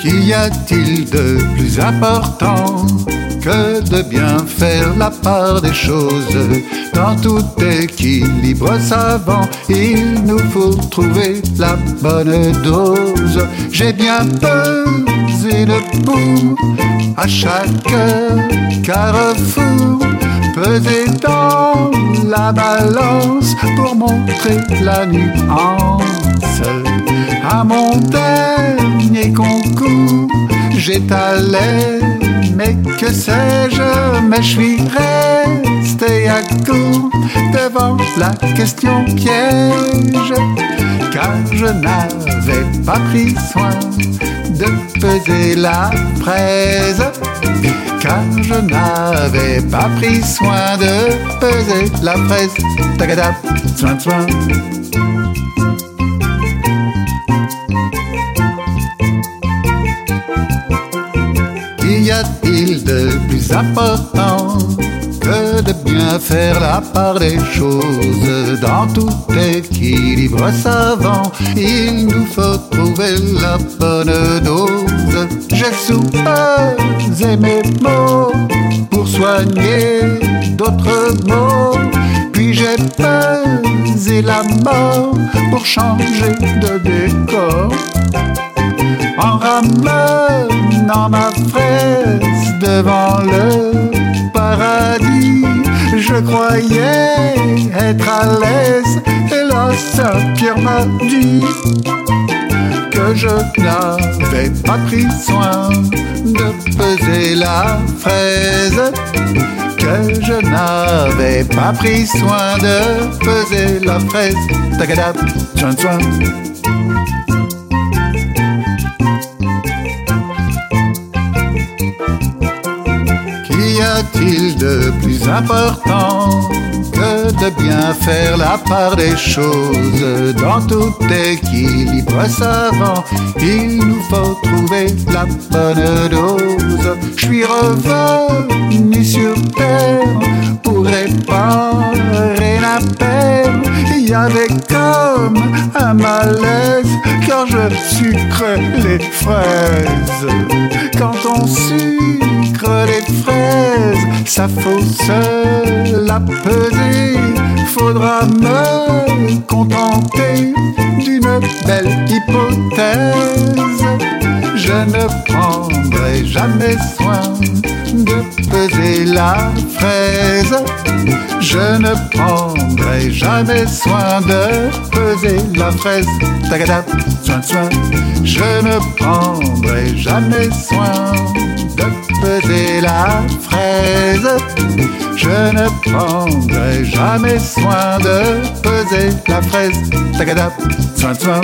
Qu'y a-t-il de plus important que de bien faire la part des choses? Dans tout équilibre savant, il nous faut trouver la bonne dose. J'ai bien pesé le pouls à chaque carrefour, pesé dans la balance pour montrer la nuance. À mon dernier concours, j'étalais, mais que sais-je, mais je suis resté à court devant la question piège, car je n'avais pas pris soin de peser la fraise car je n'avais pas pris soin de peser la fraise. Tagadap, soin, soin. A-t-il de plus important que de bien faire la part des choses dans tout équilibre savant? Il nous faut trouver la bonne dose. J'ai soupesé mes mots pour soigner d'autres mots. Puis j'ai pesé la mort pour changer de décor le paradis. Je croyais être à l'aise et la Saint-Pierre m'a dit que je n'avais pas pris soin de peser la fraise. Que je n'avais pas pris soin de peser la fraise. Tagadap, soin, de plus important que de bien faire la part des choses dans tout équilibre savant Il nous faut trouver la bonne dose. Je suis revenu sur terre pour réparer la peine. Il y avait comme un malaise quand je sucre les fraises. Quand on sucre les fraises, ça faut se la peser. Faudra me contenter d'une belle hypothèse. Je ne prendrai jamais soin de peser la fraise. Je ne prendrai jamais soin de peser la fraise. Tagadap, soin, soin. Je ne prendrai jamais soin Je ne prendrai jamais soin de peser la fraise. Tagadap, soin, soin.